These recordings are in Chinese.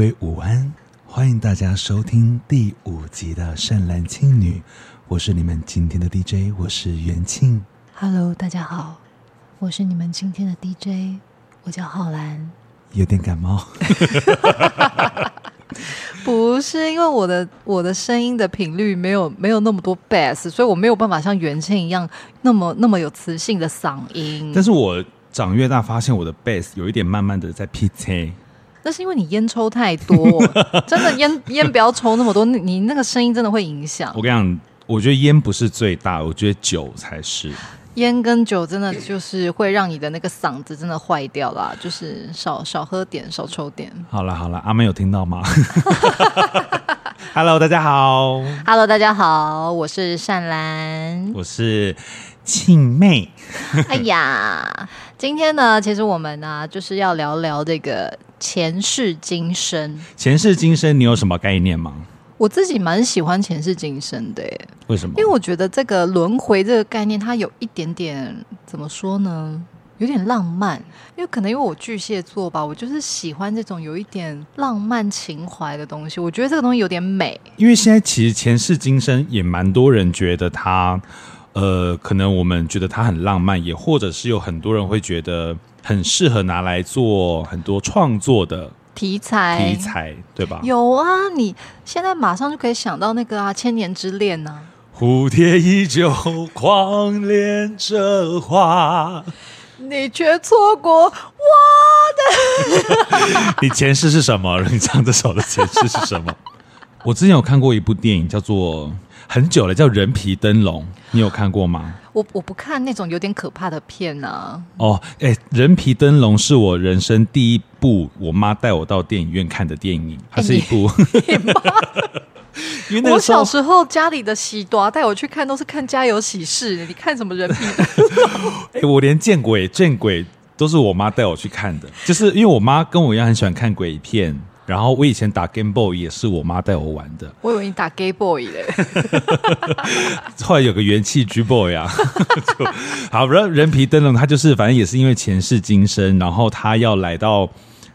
位午安，欢迎大家收听第五集的《善男信女》，我是你们今天的 DJ，我是元庆。Hello，大家好，我是你们今天的 DJ，我叫浩然。有点感冒。不是因为我的我的声音的频率没有没有那么多 bass，所以我没有办法像元庆一样那么那么有磁性的嗓音。但是我长越大，发现我的 bass 有一点慢慢的在 PT。那是因为你烟抽太多，真的烟烟不要抽那么多，你那个声音真的会影响。我跟你讲，我觉得烟不是最大，我觉得酒才是。烟跟酒真的就是会让你的那个嗓子真的坏掉啦，就是少少喝点，少抽点。好了好了，阿妹有听到吗？Hello，大家好。Hello，大家好，我是善兰，我是庆妹。哎呀，今天呢，其实我们呢就是要聊聊这个前世今生。前世今生，你有什么概念吗？我自己蛮喜欢前世今生的，为什么？因为我觉得这个轮回这个概念，它有一点点怎么说呢？有点浪漫。因为可能因为我巨蟹座吧，我就是喜欢这种有一点浪漫情怀的东西。我觉得这个东西有点美。因为现在其实前世今生也蛮多人觉得它，呃，可能我们觉得它很浪漫，也或者是有很多人会觉得很适合拿来做很多创作的。题材题材对吧？有啊，你现在马上就可以想到那个啊，《千年之恋》呐。蝴蝶依旧狂恋着花，你却错过我的。你前世是什么？你唱这首的前世是什么？我之前有看过一部电影，叫做很久了，叫《人皮灯笼》，你有看过吗？我我不看那种有点可怕的片呐、啊。哦，哎、欸，《人皮灯笼》是我人生第一部我妈带我到电影院看的电影，它是一部。因为我小时候家里的喜多带我去看都是看《家有喜事》，你看什么人皮灯笼？哎、欸，我连见鬼见鬼都是我妈带我去看的，就是因为我妈跟我一样很喜欢看鬼片。然后我以前打 Game Boy 也是我妈带我玩的。我以为你打 Game Boy 嘞。后来有个元气 G Boy 啊。好，然后人皮灯笼，他就是反正也是因为前世今生，然后他要来到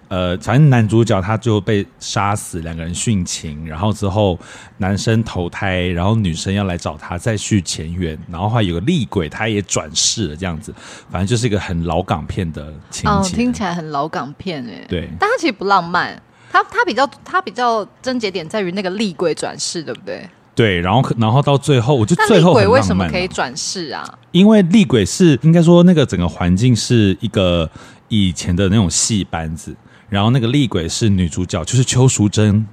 呃，反正男主角他就被杀死，两个人殉情，然后之后男生投胎，然后女生要来找他再续前缘，然后还有个厉鬼，他也转世了这样子，反正就是一个很老港片的情节。哦，听起来很老港片哎。对，但他其实不浪漫。他他比较他比较症结点在于那个厉鬼转世，对不对？对，然后然后到最后，我就最后厉鬼为什么可以转世啊？因为厉鬼是应该说那个整个环境是一个以前的那种戏班子，然后那个厉鬼是女主角，就是邱淑贞。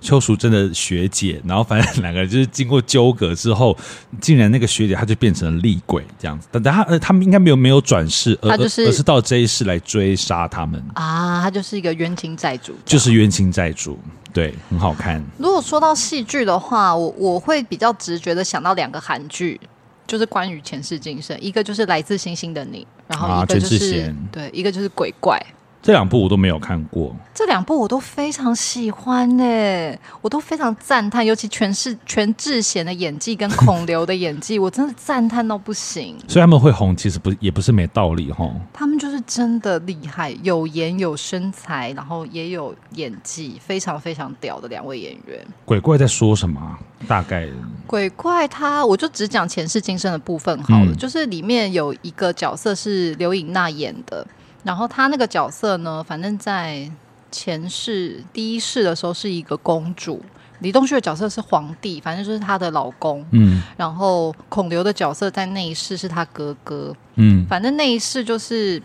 邱淑贞的学姐，然后反正两个人就是经过纠葛之后，竟然那个学姐她就变成了厉鬼这样子。但她呃，他们应该没有没有转世，而就是而是到这一世来追杀他们啊。她就是一个冤亲债主，就是冤亲债主，对，很好看。如果说到戏剧的话，我我会比较直觉的想到两个韩剧，就是关于前世今生，一个就是来自星星的你，然后一个就是、啊、对，一个就是鬼怪。这两部我都没有看过，这两部我都非常喜欢呢，我都非常赞叹，尤其全是全智贤的演技跟孔刘的演技，我真的赞叹到不行。所以他们会红，其实不也不是没道理哈。他们就是真的厉害，有颜有身材，然后也有演技，非常非常屌的两位演员。鬼怪在说什么？大概鬼怪他，我就只讲前世今生的部分好了，嗯、就是里面有一个角色是刘颖娜演的。然后他那个角色呢，反正在前世第一世的时候是一个公主，李东旭的角色是皇帝，反正就是她的老公。嗯，然后孔刘的角色在那一世是他哥哥。嗯，反正那一世就是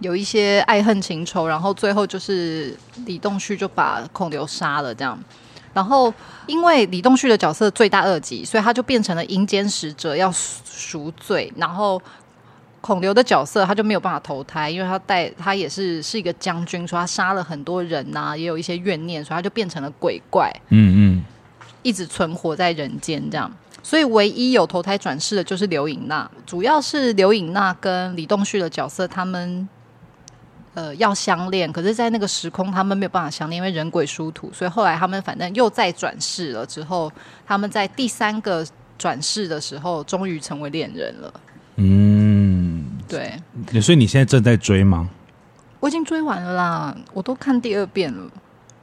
有一些爱恨情仇，然后最后就是李东旭就把孔刘杀了，这样。然后因为李栋旭的角色罪大恶极，所以他就变成了阴间使者要赎罪，然后。孔刘的角色他就没有办法投胎，因为他带他也是是一个将军，说他杀了很多人呐、啊，也有一些怨念，所以他就变成了鬼怪，嗯嗯，一直存活在人间这样。所以唯一有投胎转世的就是刘颖娜，主要是刘颖娜跟李栋旭的角色，他们呃要相恋，可是，在那个时空他们没有办法相恋，因为人鬼殊途，所以后来他们反正又再转世了之后，他们在第三个。转世的时候，终于成为恋人了。嗯，对。所以你现在正在追吗？我已经追完了啦，我都看第二遍了。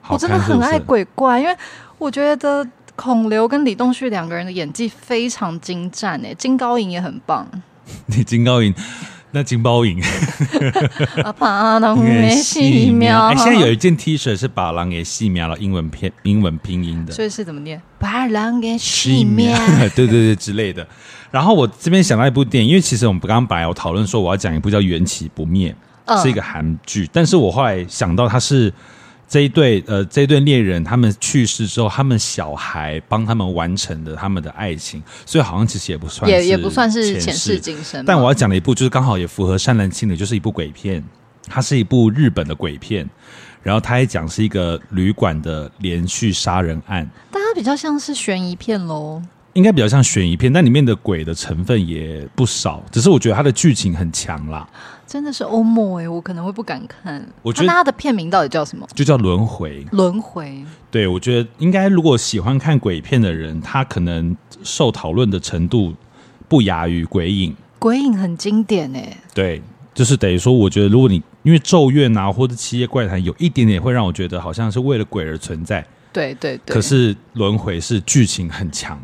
我真的很爱鬼怪，因为我觉得孔刘跟李栋旭两个人的演技非常精湛诶，金高银也很棒。你金高银。那金包银，啊，把狼给细描。哎，现在有一件 T 恤是把狼给细描了，英文拼英文拼音的，所以是怎么念？把狼给细描，对对对之类的。然后我这边想到一部电影，因为其实我们刚刚本来有讨论说我要讲一部叫《缘起不灭》，是一个韩剧，但是我后来想到它是。这一对呃，这一对恋人，他们去世之后，他们小孩帮他们完成的他们的爱情，所以好像其实也不算也也不算是前世今生。但我要讲的一部，就是刚好也符合善男信的，就是一部鬼片，它是一部日本的鬼片，然后它也讲是一个旅馆的连续杀人案，但它比较像是悬疑片喽。应该比较像悬疑片，但里面的鬼的成分也不少。只是我觉得它的剧情很强啦，真的是欧莫哎，我可能会不敢看。我觉得他的片名到底叫什么？就叫轮回。轮回。对，我觉得应该如果喜欢看鬼片的人，他可能受讨论的程度不亚于鬼影。鬼影很经典哎。对，就是等于说，我觉得如果你因为咒怨啊，或者七夜怪谈，有一点点会让我觉得好像是为了鬼而存在。对对对。可是轮回是剧情很强。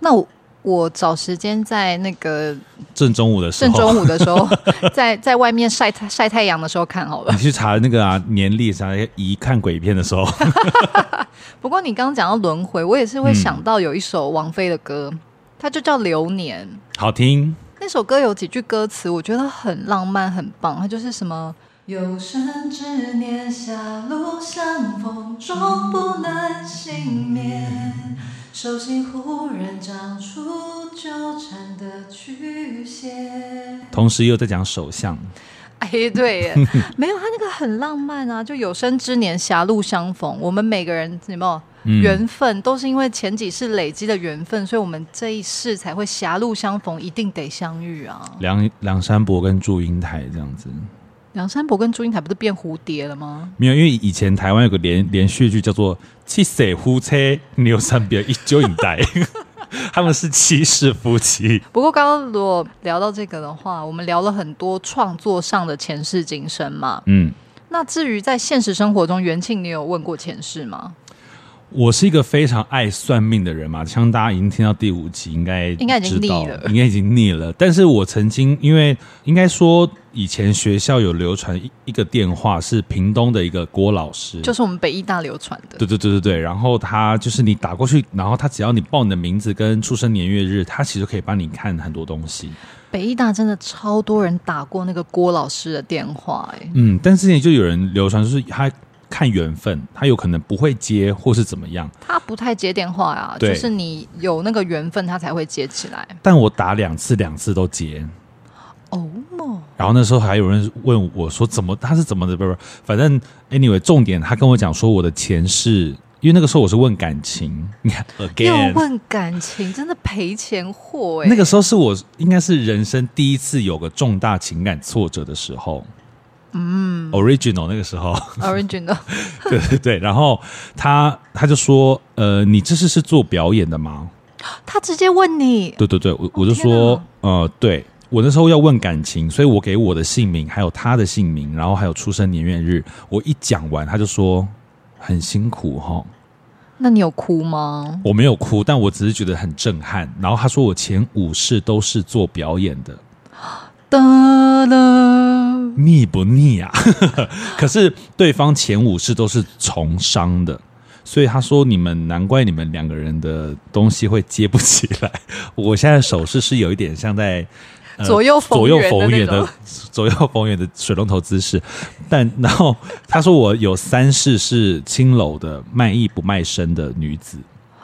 那我我找时间在那个正中午的时候，正中午的时候，在在外面晒太晒太阳的时候看好了。你去查那个啊年历，查一看鬼片的时候。不过你刚刚讲到轮回，我也是会想到有一首王菲的歌，嗯、它就叫《流年》，好听。那首歌有几句歌词，我觉得很浪漫，很棒。它就是什么“有生之年，狭路相逢终不能幸免”。手心忽然长出纠缠的曲线，同时又在讲手相。哎，对耶，没有他那个很浪漫啊！就有生之年狭路相逢，我们每个人有没有缘分，嗯、都是因为前几世累积的缘分，所以我们这一世才会狭路相逢，一定得相遇啊！梁梁山伯跟祝英台这样子。梁山伯跟祝英台不是变蝴蝶了吗？没有，因为以前台湾有个连连续剧叫做《七世夫妻牛三别一九影带》，他们是七世夫妻。不过刚刚如果聊到这个的话，我们聊了很多创作上的前世今生嘛。嗯，那至于在现实生活中，元庆，你有问过前世吗？我是一个非常爱算命的人嘛，像大家已经听到第五集，应该应该已经腻了，应该已经腻了。但是我曾经，因为应该说以前学校有流传一一个电话，是屏东的一个郭老师，就是我们北医大流传的。对对对对对。然后他就是你打过去，然后他只要你报你的名字跟出生年月日，他其实可以帮你看很多东西。北医大真的超多人打过那个郭老师的电话，欸，哎，嗯，但之前就有人流传，就是他。看缘分，他有可能不会接，或是怎么样。他不太接电话啊，就是你有那个缘分，他才会接起来。但我打两次，两次都接。哦。然后那时候还有人问我说：“怎么？他是怎么的？”不不，反正 anyway，重点他跟我讲说我的前世，因为那个时候我是问感情，你 看，again，又问感情，真的赔钱货哎。那个时候是我应该是人生第一次有个重大情感挫折的时候。嗯，original 那个时候，original，对对对，然后他他就说，呃，你这是是做表演的吗？他直接问你，对对对，我我就说，呃，对我那时候要问感情，所以我给我的姓名，还有他的姓名，然后还有出生年月日，我一讲完，他就说很辛苦哈。那你有哭吗？我没有哭，但我只是觉得很震撼。然后他说我前五世都是做表演的。腻不腻啊？可是对方前五世都是从商的，所以他说你们难怪你们两个人的东西会接不起来。我现在手势是有一点像在、呃、左右左右逢源的左右逢源的水龙头姿势，但然后他说我有三世是青楼的卖艺不卖身的女子。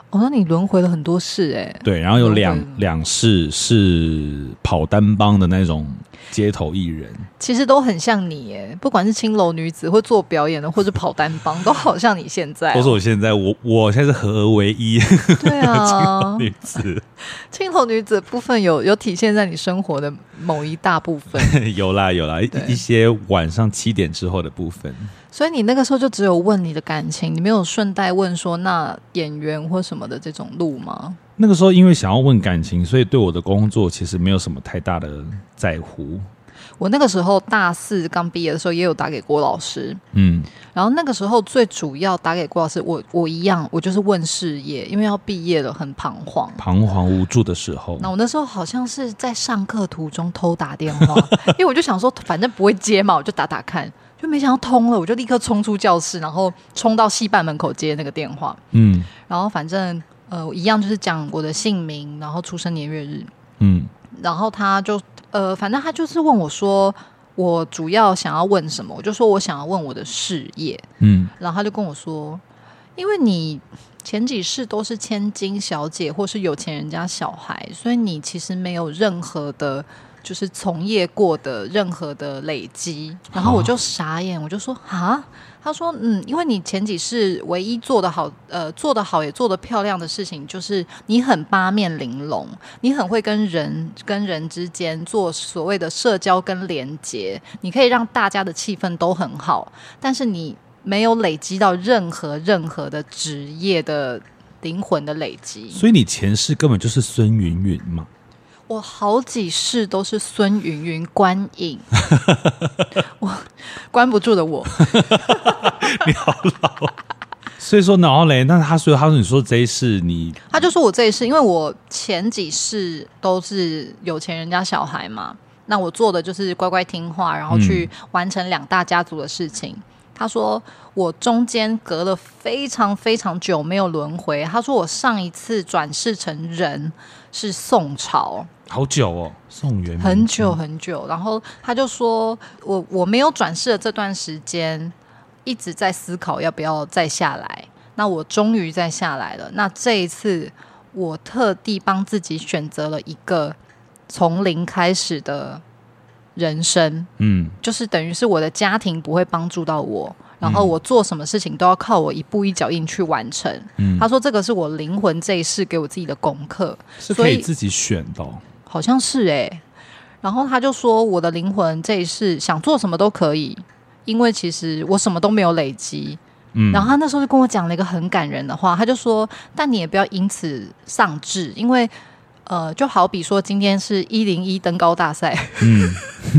哦，那你轮回了很多世哎。对，然后有两两世是跑单帮的那种街头艺人，其实都很像你哎，不管是青楼女子，或做表演的，或者跑单帮，都好像你现在、哦。都是我现在，我我现在是合而为一。对啊，青楼女子，青楼女子部分有有体现在你生活的某一大部分。有 啦有啦，对一些晚上七点之后的部分。所以你那个时候就只有问你的感情，你没有顺带问说那演员或什么的这种路吗？那个时候因为想要问感情，所以对我的工作其实没有什么太大的在乎。我那个时候大四刚毕业的时候，也有打给郭老师，嗯，然后那个时候最主要打给郭老师，我我一样，我就是问事业，因为要毕业了，很彷徨，彷徨无助的时候。那我那时候好像是在上课途中偷打电话，因为我就想说，反正不会接嘛，我就打打看，就没想到通了，我就立刻冲出教室，然后冲到戏办门口接那个电话，嗯，然后反正呃，一样就是讲我的姓名，然后出生年月日，嗯，然后他就。呃，反正他就是问我说，我主要想要问什么，我就说我想要问我的事业，嗯，然后他就跟我说，因为你前几世都是千金小姐或是有钱人家小孩，所以你其实没有任何的，就是从业过的任何的累积，然后我就傻眼，我就说啊。他说：“嗯，因为你前几世唯一做得好，呃，做得好也做得漂亮的事情，就是你很八面玲珑，你很会跟人跟人之间做所谓的社交跟连接，你可以让大家的气氛都很好，但是你没有累积到任何任何的职业的灵魂的累积。所以你前世根本就是孙云云嘛。”我好几世都是孙云云观影，我关不住的我。你好老，所以说然后嘞，那他说他说你说这一世你，他就说我这一世，因为我前几世都是有钱人家小孩嘛，那我做的就是乖乖听话，然后去完成两大家族的事情。嗯、他说我中间隔了非常非常久没有轮回。他说我上一次转世成人是宋朝。好久哦，宋元很久很久，然后他就说我我没有转世的这段时间，一直在思考要不要再下来。那我终于再下来了。那这一次，我特地帮自己选择了一个从零开始的人生。嗯，就是等于是我的家庭不会帮助到我，然后我做什么事情都要靠我一步一脚印去完成。嗯，他说这个是我灵魂这一世给我自己的功课，是可以自己选的哦。好像是诶、欸，然后他就说我的灵魂这一世想做什么都可以，因为其实我什么都没有累积。嗯，然后他那时候就跟我讲了一个很感人的话，他就说：“但你也不要因此丧志，因为呃，就好比说今天是一零一登高大赛，嗯，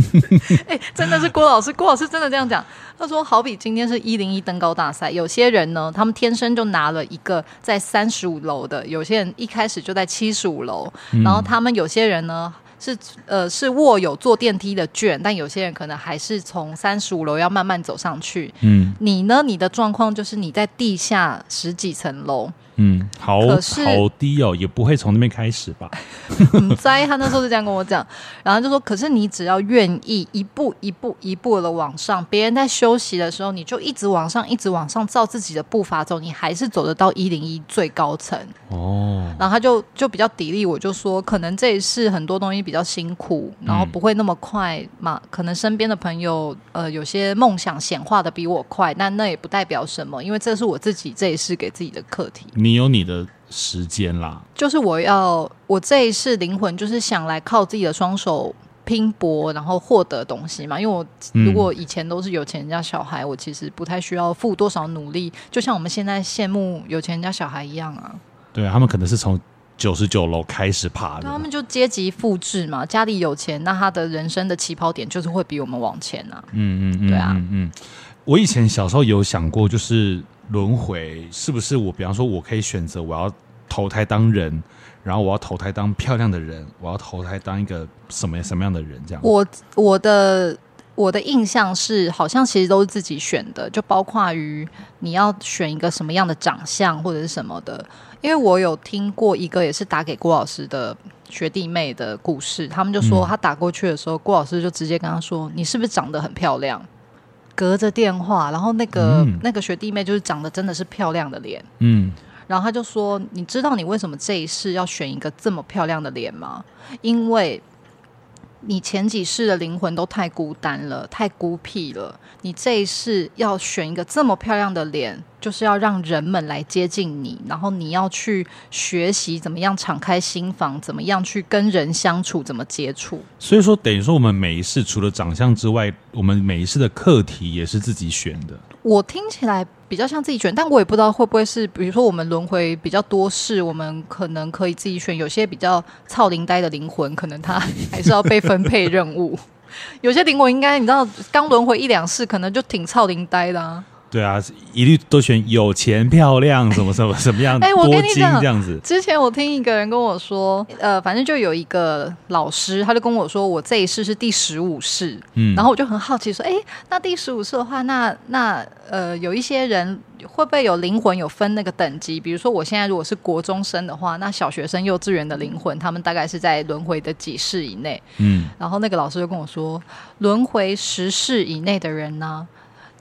哎、欸，真的是郭老师，郭老师真的这样讲。他说，好比今天是一零一登高大赛，有些人呢，他们天生就拿了一个在三十五楼的，有些人一开始就在七十五楼，然后他们有些人呢。”是呃，是握有坐电梯的券，但有些人可能还是从三十五楼要慢慢走上去。嗯，你呢？你的状况就是你在地下十几层楼。嗯，好，好低哦，也不会从那边开始吧？嗯，在他那时候是这样跟我讲，然后就说，可是你只要愿意一步一步一步的往上，别人在休息的时候，你就一直往上，一直往上，照自己的步伐走，你还是走得到一零一最高层。哦，然后他就就比较砥砺，我就说，可能这一世很多东西比较辛苦，然后不会那么快嘛。嗯，可能身边的朋友，呃，有些梦想显化的比我快，但那也不代表什么，因为这是我自己这一世给自己的课题。你有你的时间啦，就是我要我这一世灵魂，就是想来靠自己的双手拼搏，然后获得东西嘛。因为我如果以前都是有钱人家小孩，嗯、我其实不太需要付多少努力，就像我们现在羡慕有钱人家小孩一样啊。对，他们可能是从九十九楼开始爬的，他们就阶级复制嘛，家里有钱，那他的人生的起跑点就是会比我们往前啊。嗯嗯嗯，对啊，嗯嗯。我以前小时候有想过，就是。轮回是不是我？比方说，我可以选择我要投胎当人，然后我要投胎当漂亮的人，我要投胎当一个什么什么样的人？这样。我我的我的印象是，好像其实都是自己选的，就包括于你要选一个什么样的长相或者是什么的。因为我有听过一个也是打给郭老师的学弟妹的故事，他们就说他打过去的时候，嗯、郭老师就直接跟他说：“你是不是长得很漂亮？”隔着电话，然后那个、嗯、那个学弟妹就是长得真的是漂亮的脸，嗯，然后他就说：“你知道你为什么这一世要选一个这么漂亮的脸吗？因为你前几世的灵魂都太孤单了，太孤僻了。你这一世要选一个这么漂亮的脸，就是要让人们来接近你，然后你要去学习怎么样敞开心房，怎么样去跟人相处，怎么接触。所以说，等于说我们每一世除了长相之外，我们每一世的课题也是自己选的。我听起来比较像自己选，但我也不知道会不会是，比如说我们轮回比较多是，我们可能可以自己选。有些比较操灵呆的灵魂，可能他还是要被分配任务。有些灵魂应该你知道，刚轮回一两世，可能就挺操灵呆的啊。对啊，一律都选有钱、漂亮，什么什么什么样，哎，我跟你讲，这样子。之前我听一个人跟我说，呃，反正就有一个老师，他就跟我说，我这一世是第十五世，嗯，然后我就很好奇说，哎，那第十五世的话，那那呃，有一些人会不会有灵魂有分那个等级？比如说，我现在如果是国中生的话，那小学生、幼稚园的灵魂，他们大概是在轮回的几世以内？嗯，然后那个老师就跟我说，轮回十世以内的人呢？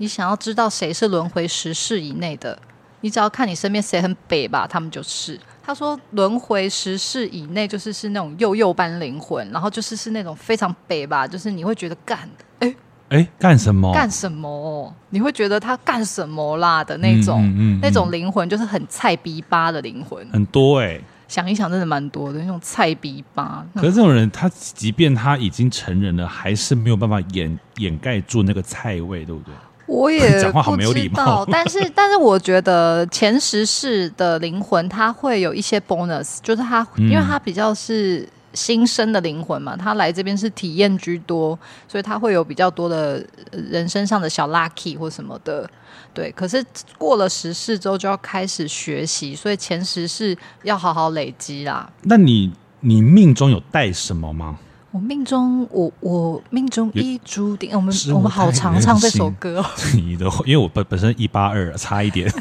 你想要知道谁是轮回十世以内的，你只要看你身边谁很北吧，他们就是。他说轮回十世以内就是是那种幼幼般灵魂，然后就是是那种非常北吧，就是你会觉得干，哎哎干什么？干什么？你会觉得他干什么啦的那种，嗯嗯嗯、那种灵魂就是很菜逼吧的灵魂，很多哎、欸。想一想，真的蛮多的那种菜逼吧。可是这种人，他即便他已经成人了，还是没有办法掩掩盖住那个菜味，对不对？我也 讲话好没有礼貌，但是 但是我觉得前十世的灵魂他会有一些 bonus，就是他因为他比较是新生的灵魂嘛，他来这边是体验居多，所以他会有比较多的人身上的小 lucky 或什么的，对。可是过了十世之后就要开始学习，所以前十世要好好累积啦。那你你命中有带什么吗？我命中，我我命中已注定。我们我们好常唱这首歌哦。你的，因为我本本身一八二，差一点。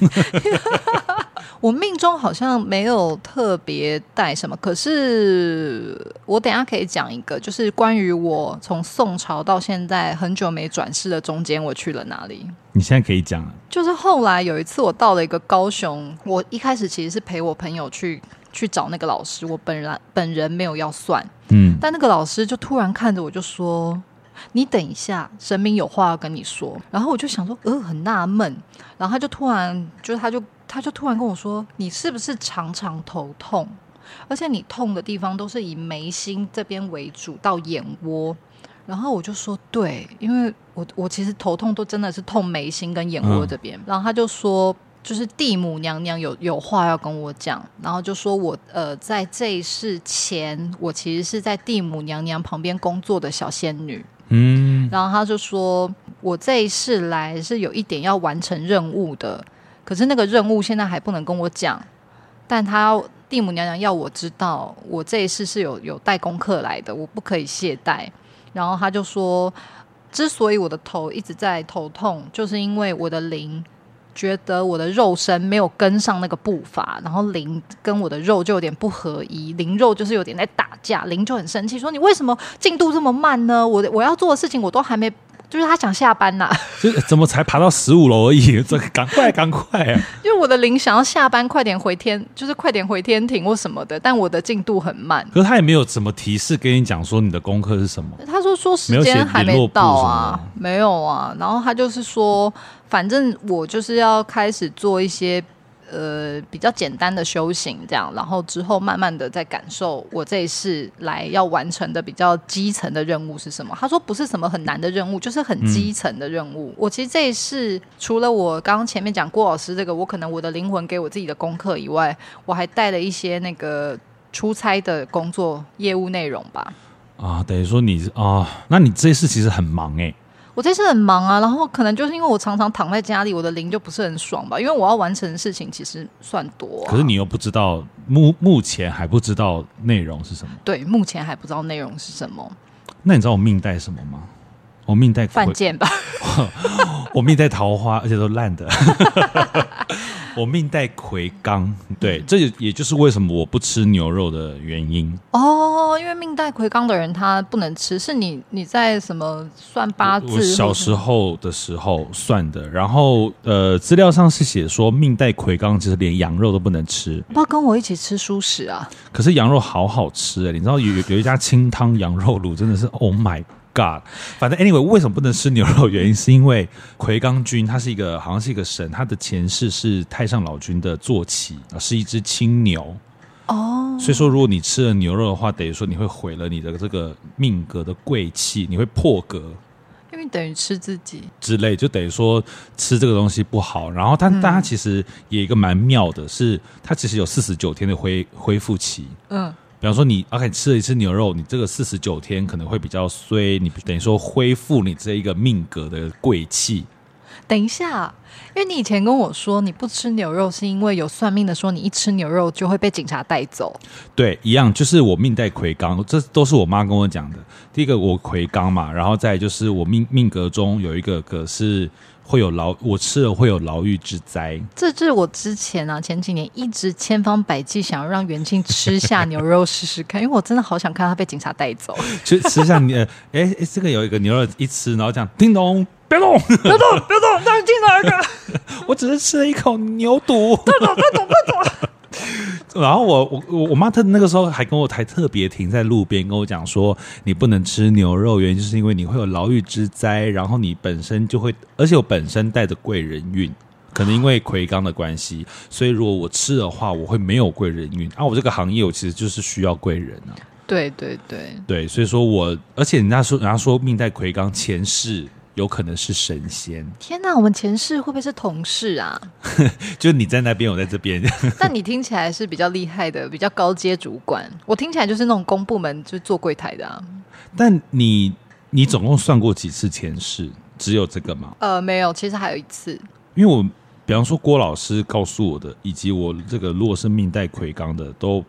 我命中好像没有特别带什么，可是我等下可以讲一个，就是关于我从宋朝到现在很久没转世的中间，我去了哪里？你现在可以讲。就是后来有一次，我到了一个高雄，我一开始其实是陪我朋友去。去找那个老师，我本人本人没有要算，嗯，但那个老师就突然看着我就说：“你等一下，神明有话要跟你说。”然后我就想说，呃，很纳闷，然后他就突然，就是他就他就突然跟我说：“你是不是常常头痛？而且你痛的地方都是以眉心这边为主到眼窝。”然后我就说：“对，因为我我其实头痛都真的是痛眉心跟眼窝这边。嗯”然后他就说。就是地母娘娘有有话要跟我讲，然后就说我呃在这一世前，我其实是在地母娘娘旁边工作的小仙女，嗯，然后他就说我这一世来是有一点要完成任务的，可是那个任务现在还不能跟我讲，但他地母娘娘要我知道，我这一世是有有带功课来的，我不可以懈怠，然后他就说，之所以我的头一直在头痛，就是因为我的灵。觉得我的肉身没有跟上那个步伐，然后灵跟我的肉就有点不合一，灵肉就是有点在打架，灵就很生气，说你为什么进度这么慢呢？我我要做的事情我都还没，就是他想下班呐、啊，就怎么才爬到十五楼而已？这赶快赶快啊！因为我的灵想要下班，快点回天，就是快点回天庭或什么的，但我的进度很慢。可是他也没有什么提示跟你讲说你的功课是什么？他说说时间还没到啊，没有啊，然后他就是说。反正我就是要开始做一些呃比较简单的修行，这样，然后之后慢慢的再感受我这一世来要完成的比较基层的任务是什么。他说不是什么很难的任务，就是很基层的任务。嗯、我其实这一世除了我刚刚前面讲郭老师这个，我可能我的灵魂给我自己的功课以外，我还带了一些那个出差的工作业务内容吧。啊，等于说你啊，那你这一世其实很忙哎、欸。我这次很忙啊，然后可能就是因为我常常躺在家里，我的灵就不是很爽吧，因为我要完成的事情其实算多啊。可是你又不知道，目目前还不知道内容是什么？对，目前还不知道内容是什么。那你知道我命带什么吗？我命带犯贱吧。我命带桃花，而且都烂的。我命带魁罡，对，这也也就是为什么我不吃牛肉的原因哦。因为命带魁罡的人他不能吃，是你你在什么算八字？我小时候的时候算的。然后呃，资料上是写说命带魁罡，其实连羊肉都不能吃。不要跟我一起吃蔬食啊！可是羊肉好好吃哎，你知道有有一家清汤羊肉卤真的是 Oh my God！反正 anyway，为什么不能吃牛肉？原因是因为奎刚君他是一个好像是一个神，他的前世是太上老君的坐骑啊，是一只青牛哦。所以说，如果你吃了牛肉的话，等于说你会毁了你的这个命格的贵气，你会破格。因为等于吃自己之类，就等于说吃这个东西不好。然后它，但它其实也一个蛮妙的是，是它其实有四十九天的恢恢复期。嗯，比方说你 OK 吃了一次牛肉，你这个四十九天可能会比较衰，你等于说恢复你这一个命格的贵气。等一下，因为你以前跟我说你不吃牛肉，是因为有算命的说你一吃牛肉就会被警察带走。对，一样，就是我命带魁罡，这都是我妈跟我讲的。第一个我魁罡嘛，然后再就是我命命格中有一个可是会有牢，我吃了会有牢狱之灾。这是我之前啊前几年一直千方百计想要让元庆吃下牛肉试试看，因为我真的好想看他被警察带走。就吃下你，哎哎，这个有一个牛肉一吃，然后这样叮咚。别动！别动！别动！让你进来一个！我只是吃了一口牛肚。别动！别动！别动！然后我我我我妈特那个时候还跟我还特别停在路边跟我讲说，你不能吃牛肉，原因就是因为你会有牢狱之灾，然后你本身就会，而且我本身带着贵人运，可能因为魁罡的关系，所以如果我吃的话，我会没有贵人运。啊，我这个行业我其实就是需要贵人啊。对对对对，所以说我，而且人家说人家说命带魁罡前世。有可能是神仙。天哪，我们前世会不会是同事啊？就你在那边，我在这边。但你听起来是比较厉害的，比较高阶主管。我听起来就是那种公部门，就是做柜台的啊。但你你总共算过几次前世？只有这个吗？呃，没有，其实还有一次。因为我比方说郭老师告诉我的，以及我这个如果是命带魁罡的都。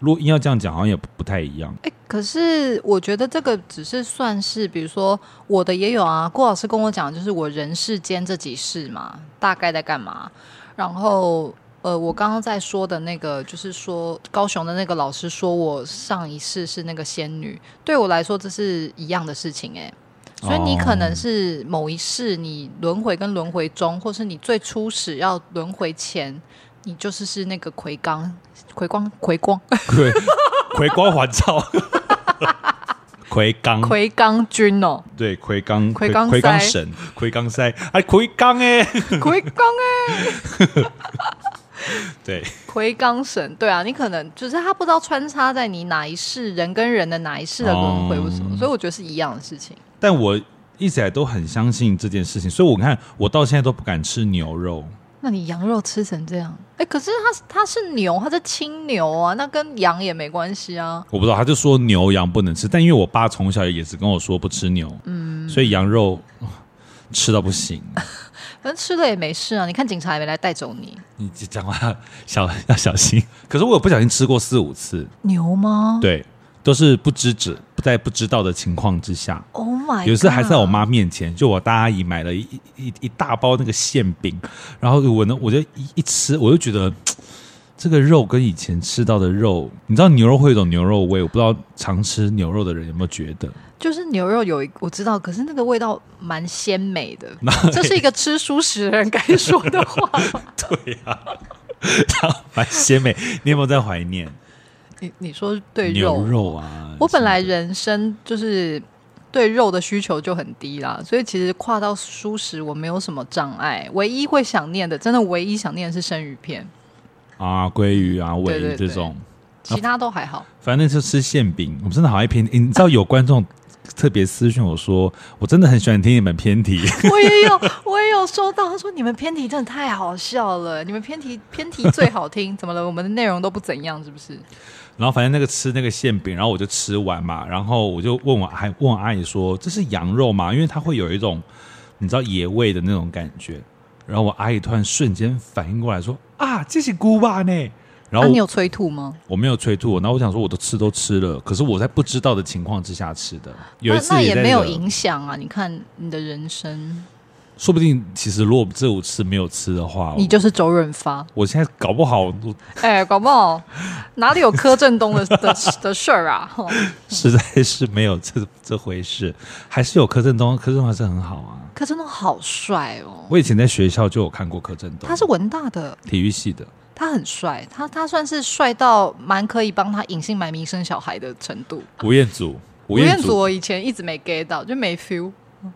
如果硬要这样讲，好像也不太一样。哎，可是我觉得这个只是算是，比如说我的也有啊。郭老师跟我讲，就是我人世间这几世嘛，大概在干嘛。然后，呃，我刚刚在说的那个，就是说高雄的那个老师说我上一世是那个仙女，对我来说这是一样的事情哎。所以你可能是某一世你轮回跟轮回中，或是你最初始要轮回前。你就是是那个葵刚、葵光，葵光，葵葵光环照，葵刚，葵刚君哦，对，魁罡，魁罡，魁罡神，魁罡塞，哎，魁罡哎，魁罡哎，对，魁罡神，对啊，你可能就是他不知道穿插在你哪一世人跟人的哪一世的轮回为什么，所以我觉得是一样的事情。但我一直以来都很相信这件事情，所以我看我到现在都不敢吃牛肉。那你羊肉吃成这样，哎，可是它它是牛，它是青牛啊，那跟羊也没关系啊。我不知道，他就说牛羊不能吃，但因为我爸从小也只跟我说不吃牛，嗯，所以羊肉吃到不行。反正吃了也没事啊，你看警察也没来带走你。你讲话小要小心。可是我有不小心吃过四五次牛吗？对。都是不知者在不知道的情况之下，Oh my！有一次还在我妈面前，就我大阿姨买了一一一大包那个馅饼，然后我呢，我就一一吃，我就觉得 这个肉跟以前吃到的肉，你知道牛肉会有一种牛肉味，我不知道常吃牛肉的人有没有觉得，就是牛肉有一我知道，可是那个味道蛮鲜美的，这是一个吃蔬食的人该说的话。对呀、啊，蛮鲜美，你有没有在怀念？你你说对肉牛肉啊，我本来人生就是对肉的需求就很低啦，所以其实跨到蔬食我没有什么障碍。唯一会想念的，真的唯一想念的是生鱼片啊，鲑鱼啊，尾鱼这种，其他都还好。反正就吃馅饼，我真的好爱偏题。你知道有观众特别私讯我说，我真的很喜欢听你们偏题。我也有，我也有收到，他说你们偏题真的太好笑了，你们偏题偏题最好听，怎么了？我们的内容都不怎样，是不是？然后反正那个吃那个馅饼，然后我就吃完嘛，然后我就问我还问我阿姨说，这是羊肉吗？因为它会有一种你知道野味的那种感觉。然后我阿姨突然瞬间反应过来说啊，这是菇吧呢？然后、啊、你有催吐吗？我没有催吐。然后我想说，我都吃都吃了，可是我在不知道的情况之下吃的。有一次也没有影响啊，你看你的人生。说不定其实如果这五次没有吃的话，你就是周润发。我现在搞不好，哎、欸，搞不好 哪里有柯震东的的的事儿啊？实在是没有这这回事，还是有柯震东，柯震东还是很好啊。柯震东好帅哦！我以前在学校就有看过柯震东，他是文大的体育系的，他很帅，他他算是帅到蛮可以帮他隐姓埋名生小孩的程度。吴彦祖。吴彦祖我以前一直没 get 到，就没 feel。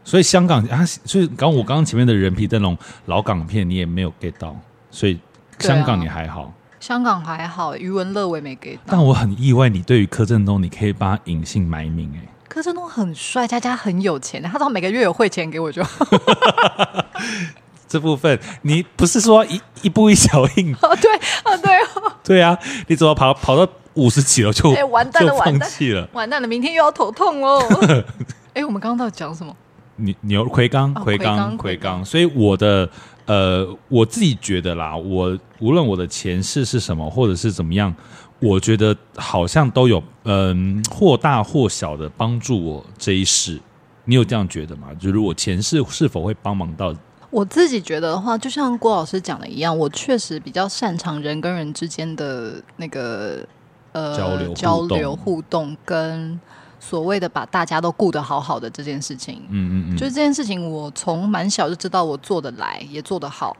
所以香港啊，所以刚我刚刚前面的人皮灯笼老港片你也没有 get 到，所以香港你还好。啊、香港还好，余文乐我也没 get 到。但我很意外，你对于柯震东，你可以把他隐姓埋名哎、欸。柯震东很帅，家家很有钱，他只要每个月有汇钱给我就好。这部分你不是说一一步一脚印？哦，对，哦，对哦，对啊，你怎么跑跑到五十几了就哎完蛋了，放弃了，完蛋了，明天又要头痛哦。哎，我们刚刚到底讲什么？你牛奎刚，奎刚，奎刚。所以我的呃，我自己觉得啦，我无论我的前世是什么，或者是怎么样，我觉得好像都有嗯、呃，或大或小的帮助我这一世。你有这样觉得吗？就是我前世是否会帮忙到？我自己觉得的话，就像郭老师讲的一样，我确实比较擅长人跟人之间的那个呃交流交流互动，跟所谓的把大家都顾得好好的这件事情。嗯嗯嗯，就是这件事情，我从蛮小就知道我做得来，也做得好。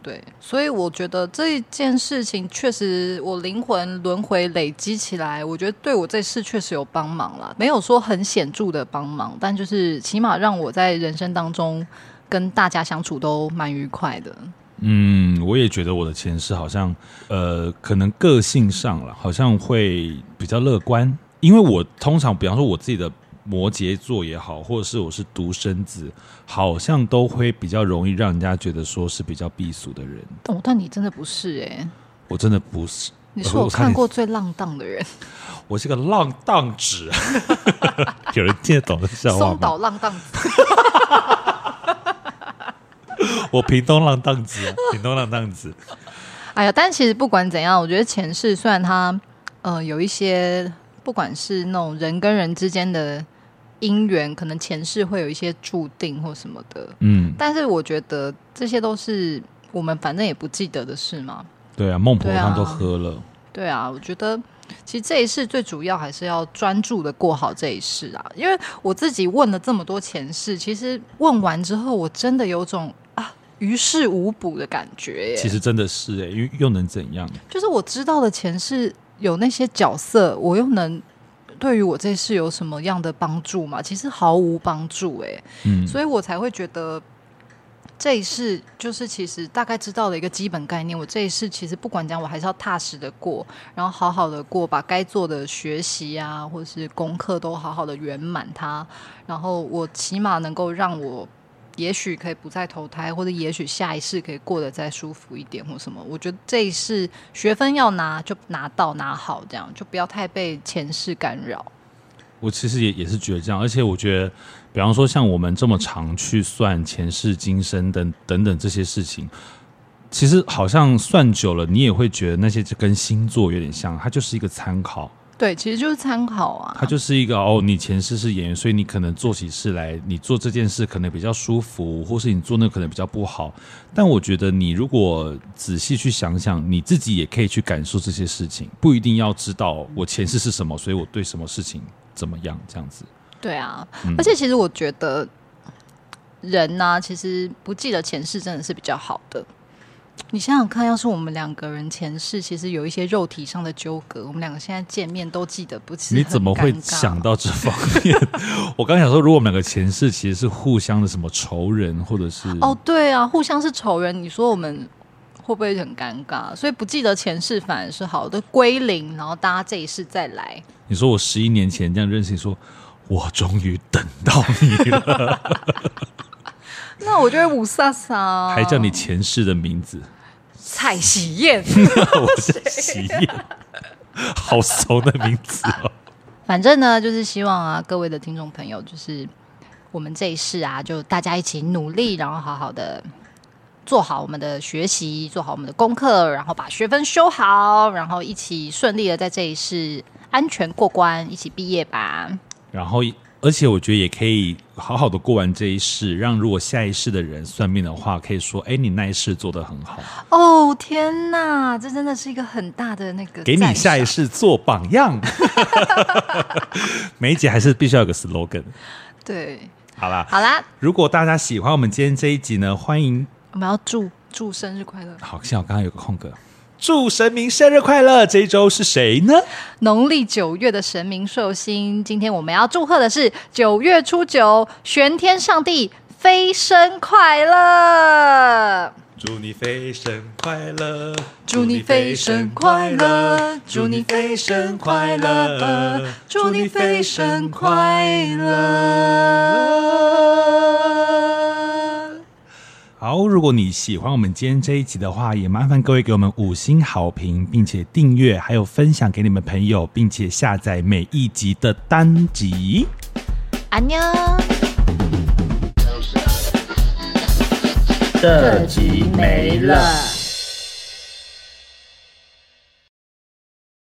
对，所以我觉得这一件事情确实，我灵魂轮回累积起来，我觉得对我这事确实有帮忙了。没有说很显著的帮忙，但就是起码让我在人生当中。跟大家相处都蛮愉快的。嗯，我也觉得我的前世好像，呃，可能个性上了，好像会比较乐观。因为我通常，比方说我自己的摩羯座也好，或者是我是独生子，好像都会比较容易让人家觉得说是比较避俗的人。哦，但你真的不是哎、欸，我真的不是。你是我看过最浪荡的人。我是个浪荡子，有人听得懂的笑话吗？松岛浪荡子。我屏东浪荡子，屏东浪荡子。哎呀，但其实不管怎样，我觉得前世虽然他呃有一些，不管是那种人跟人之间的姻缘，可能前世会有一些注定或什么的，嗯，但是我觉得这些都是我们反正也不记得的事嘛。对啊，孟婆汤都喝了。对啊，我觉得其实这一世最主要还是要专注的过好这一世啊，因为我自己问了这么多前世，其实问完之后，我真的有种。于事无补的感觉耶，其实真的是哎，又又能怎样？就是我知道的前世有那些角色，我又能对于我这世有什么样的帮助吗？其实毫无帮助哎，嗯，所以我才会觉得这一世就是其实大概知道的一个基本概念。我这一世其实不管怎样，我还是要踏实的过，然后好好的过，把该做的学习啊，或者是功课都好好的圆满它，然后我起码能够让我。也许可以不再投胎，或者也许下一世可以过得再舒服一点，或什么。我觉得这一世学分要拿就拿到拿好，这样就不要太被前世干扰。我其实也也是觉得这样，而且我觉得，比方说像我们这么常去算前世今生等等等这些事情，其实好像算久了，你也会觉得那些就跟星座有点像，它就是一个参考。对，其实就是参考啊。他就是一个哦，你前世是演员，所以你可能做起事来，你做这件事可能比较舒服，或是你做那个可能比较不好。但我觉得你如果仔细去想想，你自己也可以去感受这些事情，不一定要知道我前世是什么，所以我对什么事情怎么样这样子。对啊，嗯、而且其实我觉得人呢、啊，其实不记得前世真的是比较好的。你想想看，要是我们两个人前世其实有一些肉体上的纠葛，我们两个现在见面都记得不起，你怎么会想到这方面？我刚想说，如果我们两个前世其实是互相的什么仇人，或者是哦，对啊，互相是仇人，你说我们会不会很尴尬？所以不记得前世反而是好的，归零，然后大家这一世再来。你说我十一年前这样认识你说，我终于等到你了，那我就会雾煞煞，还叫你前世的名字。蔡喜燕，我是喜燕，好熟的名字哦。反正呢，就是希望啊，各位的听众朋友，就是我们这一世啊，就大家一起努力，然后好好的做好我们的学习，做好我们的功课，然后把学分修好，然后一起顺利的在这一世安全过关，一起毕业吧。然后。而且我觉得也可以好好的过完这一世，让如果下一世的人算命的话，可以说：“哎，你那一世做得很好。”哦，天哪，这真的是一个很大的那个，给你下一世做榜样。每一集还是必须要有个 slogan。对，好啦，好啦。如果大家喜欢我们今天这一集呢，欢迎我们要祝祝生日快乐。好，幸好刚刚有个空格。祝神明生日快乐！这一周是谁呢？农历九月的神明寿星。今天我们要祝贺的是九月初九，玄天上帝飞升快乐！祝你飞升快乐！祝你飞升快乐！祝你飞升快乐！祝你飞升快乐！好，如果你喜欢我们今天这一集的话，也麻烦各位给我们五星好评，并且订阅，还有分享给你们朋友，并且下载每一集的单集。安妞，这集没了。